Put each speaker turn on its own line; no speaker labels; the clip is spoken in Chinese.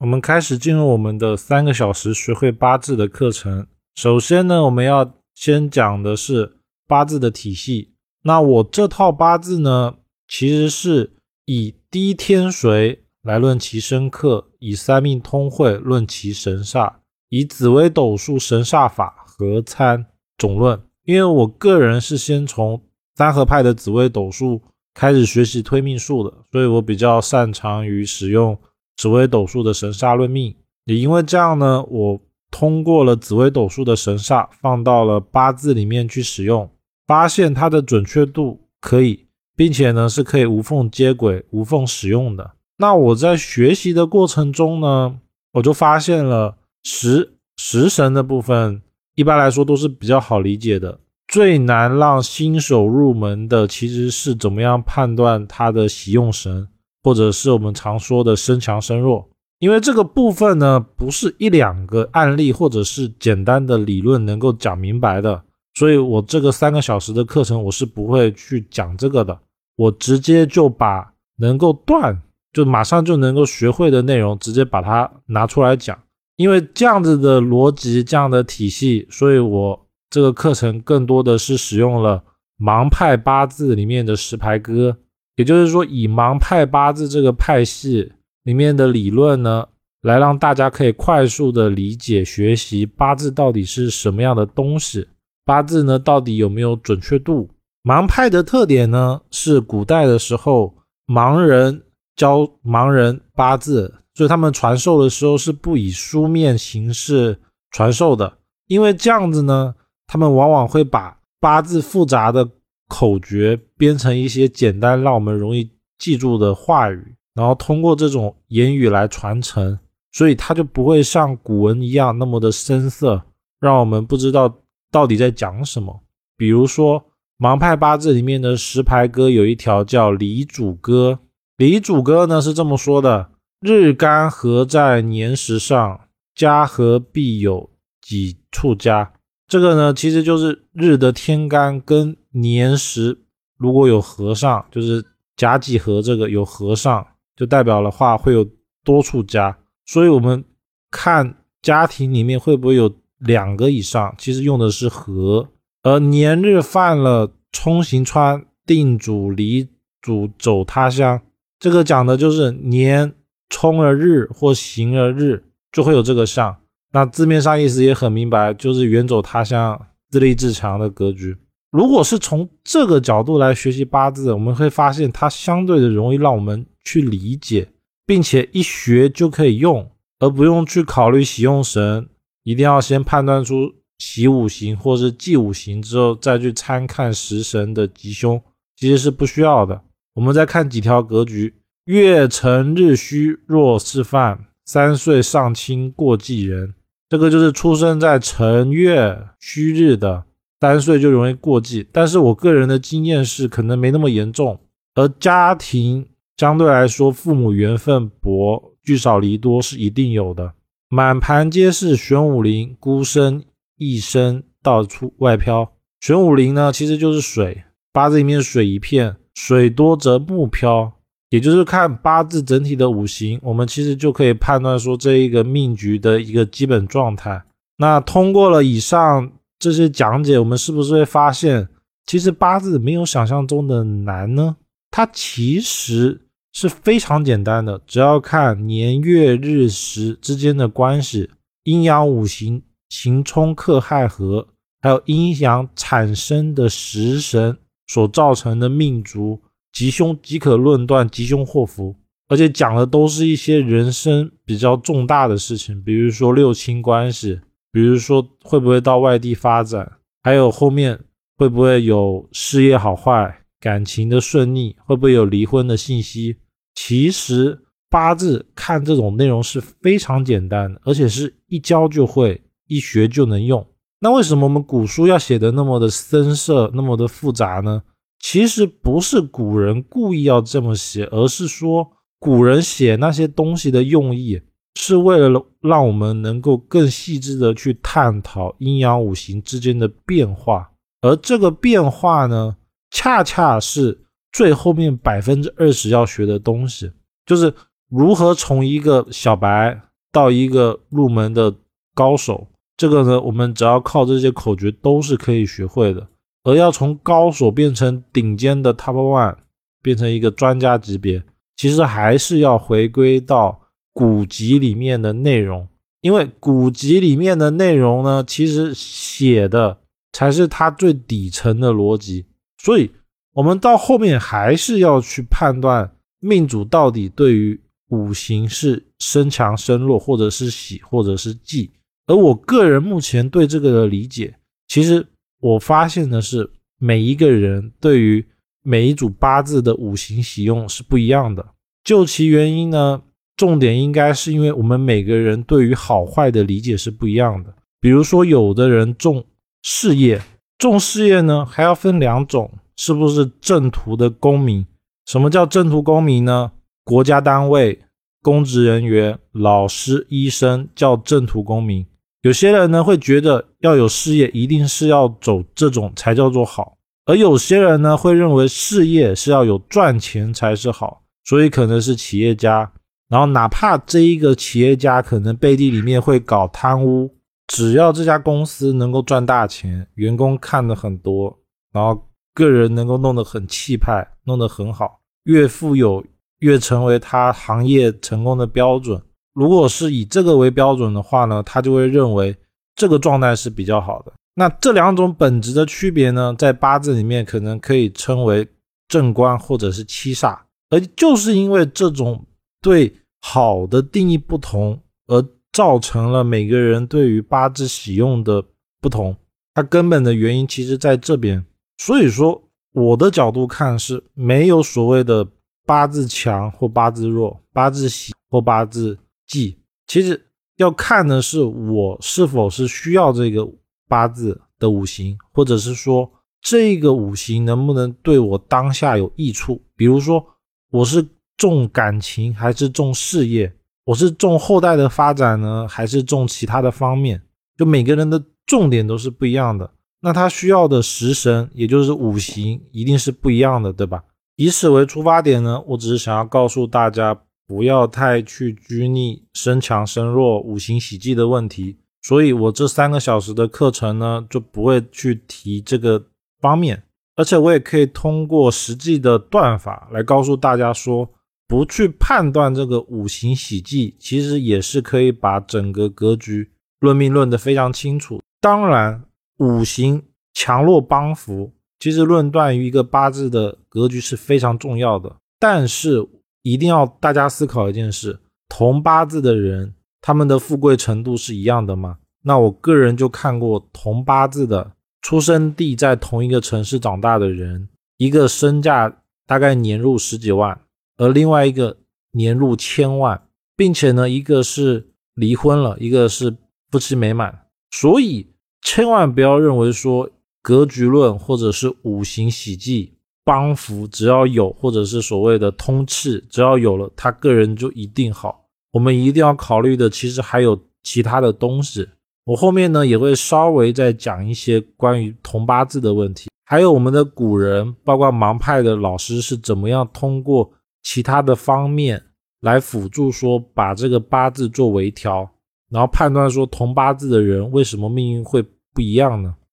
我们开始进入我们的三个小时学会八字的课程。首先呢，我们要先讲的是八字的体系。那我这套八字呢，其实是以低天水来论其生克，以三命通会论其神煞，以紫微斗数神煞法合参总论。因为我个人是先从三合派的紫微斗数开始学习推命术的，所以我比较擅长于使用。紫微斗数的神煞论命，也因为这样呢，我通过了紫微斗数的神煞，放到了八字里面去使用，发现它的准确度可以，并且呢是可以无缝接轨、无缝使用的。那我在学习的过程中呢，我就发现了食食神的部分，一般来说都是比较好理解的，最难让新手入门的其实是怎么样判断它的喜用神。或者是我们常说的身强身弱，因为这个部分呢，不是一两个案例或者是简单的理论能够讲明白的，所以我这个三个小时的课程我是不会去讲这个的，我直接就把能够断就马上就能够学会的内容直接把它拿出来讲，因为这样子的逻辑这样的体系，所以我这个课程更多的是使用了盲派八字里面的十牌歌。也就是说，以盲派八字这个派系里面的理论呢，来让大家可以快速的理解学习八字到底是什么样的东西，八字呢到底有没有准确度？盲派的特点呢是古代的时候盲人教盲人八字，所以他们传授的时候是不以书面形式传授的，因为这样子呢，他们往往会把八字复杂的。口诀编成一些简单让我们容易记住的话语，然后通过这种言语来传承，所以它就不会像古文一样那么的生涩，让我们不知道到底在讲什么。比如说盲派八字里面的十牌歌有一条叫离主歌，离主歌呢是这么说的：日干合在年时上，家和必有几处家。这个呢其实就是日的天干跟年时如果有合上，就是甲己合这个有合上，就代表的话会有多处家。所以我们看家庭里面会不会有两个以上，其实用的是合。而年日犯了冲行穿，定主离主走他乡，这个讲的就是年冲了日或行了日，就会有这个相。那字面上意思也很明白，就是远走他乡、自立自强的格局。如果是从这个角度来学习八字，我们会发现它相对的容易让我们去理解，并且一学就可以用，而不用去考虑喜用神，一定要先判断出喜五行或是忌五行之后，再去参看食神的吉凶，其实是不需要的。我们再看几条格局：月辰日戌若是犯，三岁上清过继人。这个就是出生在辰月戌日的。三岁就容易过继，但是我个人的经验是可能没那么严重。而家庭相对来说，父母缘分薄，聚少离多是一定有的。满盘皆是玄武林，孤身一生到处外飘。玄武林呢，其实就是水，八字里面水一片，水多则木飘，也就是看八字整体的五行，我们其实就可以判断说这一个命局的一个基本状态。那通过了以上。这些讲解，我们是不是会发现，其实八字没有想象中的难呢？它其实是非常简单的，只要看年月日时之间的关系，阴阳五行行冲克害合，还有阴阳产生的食神所造成的命主吉凶，即可论断吉凶祸福。而且讲的都是一些人生比较重大的事情，比如说六亲关系。比如说会不会到外地发展，还有后面会不会有事业好坏、感情的顺利，会不会有离婚的信息？其实八字看这种内容是非常简单的，而且是一教就会，一学就能用。那为什么我们古书要写的那么的深涩、那么的复杂呢？其实不是古人故意要这么写，而是说古人写那些东西的用意。是为了让我们能够更细致的去探讨阴阳五行之间的变化，而这个变化呢，恰恰是最后面百分之二十要学的东西，就是如何从一个小白到一个入门的高手，这个呢，我们只要靠这些口诀都是可以学会的。而要从高手变成顶尖的 Top One，变成一个专家级别，其实还是要回归到古籍里面的内容，因为古籍里面的内容呢，其实写的才是它最底层的逻辑。所以，我们到后面还是要去判断命主到底对于五行是升强升弱，或者是喜，或者是忌。而我个人目前对这个的理解，其实。我发现的是，每一个人对于每一组八字的五行喜用是不一样的。究其原因呢，重点应该是因为我们每个人对于好坏的理解是不一样的。比如说，有的人重事业，重事业呢还要分两种，是不是正途的公民？什么叫正途公民呢？国家单位、公职人员、老师、医生叫正途公民。有些人呢会觉得要有事业，一定是要走这种才叫做好；而有些人呢会认为事业是要有赚钱才是好，所以可能是企业家。然后哪怕这一个企业家可能背地里面会搞贪污，只要这家公司能够赚大钱，员工看的很多，然后个人能够弄得很气派，弄得很好，越富有越成为他行业成功的标准。如果是以这个为标准的话呢，他就会认为这个状态是比较好的。那这两种本质的区别呢，在八字里面可能可以称为正官或者是七煞，而就是因为这种对好的定义不同，而造成了每个人对于八字使用的不同。它根本的原因其实在这边。所以说，我的角度看是没有所谓的八字强或八字弱，八字喜或八字。忌其实要看的是我是否是需要这个八字的五行，或者是说这个五行能不能对我当下有益处。比如说我是重感情还是重事业，我是重后代的发展呢，还是重其他的方面？就每个人的重点都是不一样的，那他需要的食神也就是五行一定是不一样的，对吧？以此为出发点呢，我只是想要告诉大家。不要太去拘泥身强身弱、五行喜忌的问题，所以我这三个小时的课程呢，就不会去提这个方面，而且我也可以通过实际的断法来告诉大家说，不去判断这个五行喜忌，其实也是可以把整个格局论命论得非常清楚。当然，五行强弱帮扶，其实论断于一个八字的格局是非常重要的，但是。一定要大家思考一件事：同八字的人，他们的富贵程度是一样的吗？那我个人就看过同八字的出生地在同一个城市长大的人，一个身价大概年入十几万，而另外一个年入千万，并且呢，一个是离婚了，一个是夫妻美满。所以千万不要认为说格局论或者是五行喜忌。帮扶只要有，或者是所谓的通气，只要有了，他个人就一定好。我们一定要考虑的，其实还有其他的东西。我后面呢也会稍微再讲一些关于同八字的问题，还有我们的古人，包括盲派的老师是怎么样通过其他的方面来辅助说把这个八字做微调，然后判断说同八字的人为什么命运会不一样呢？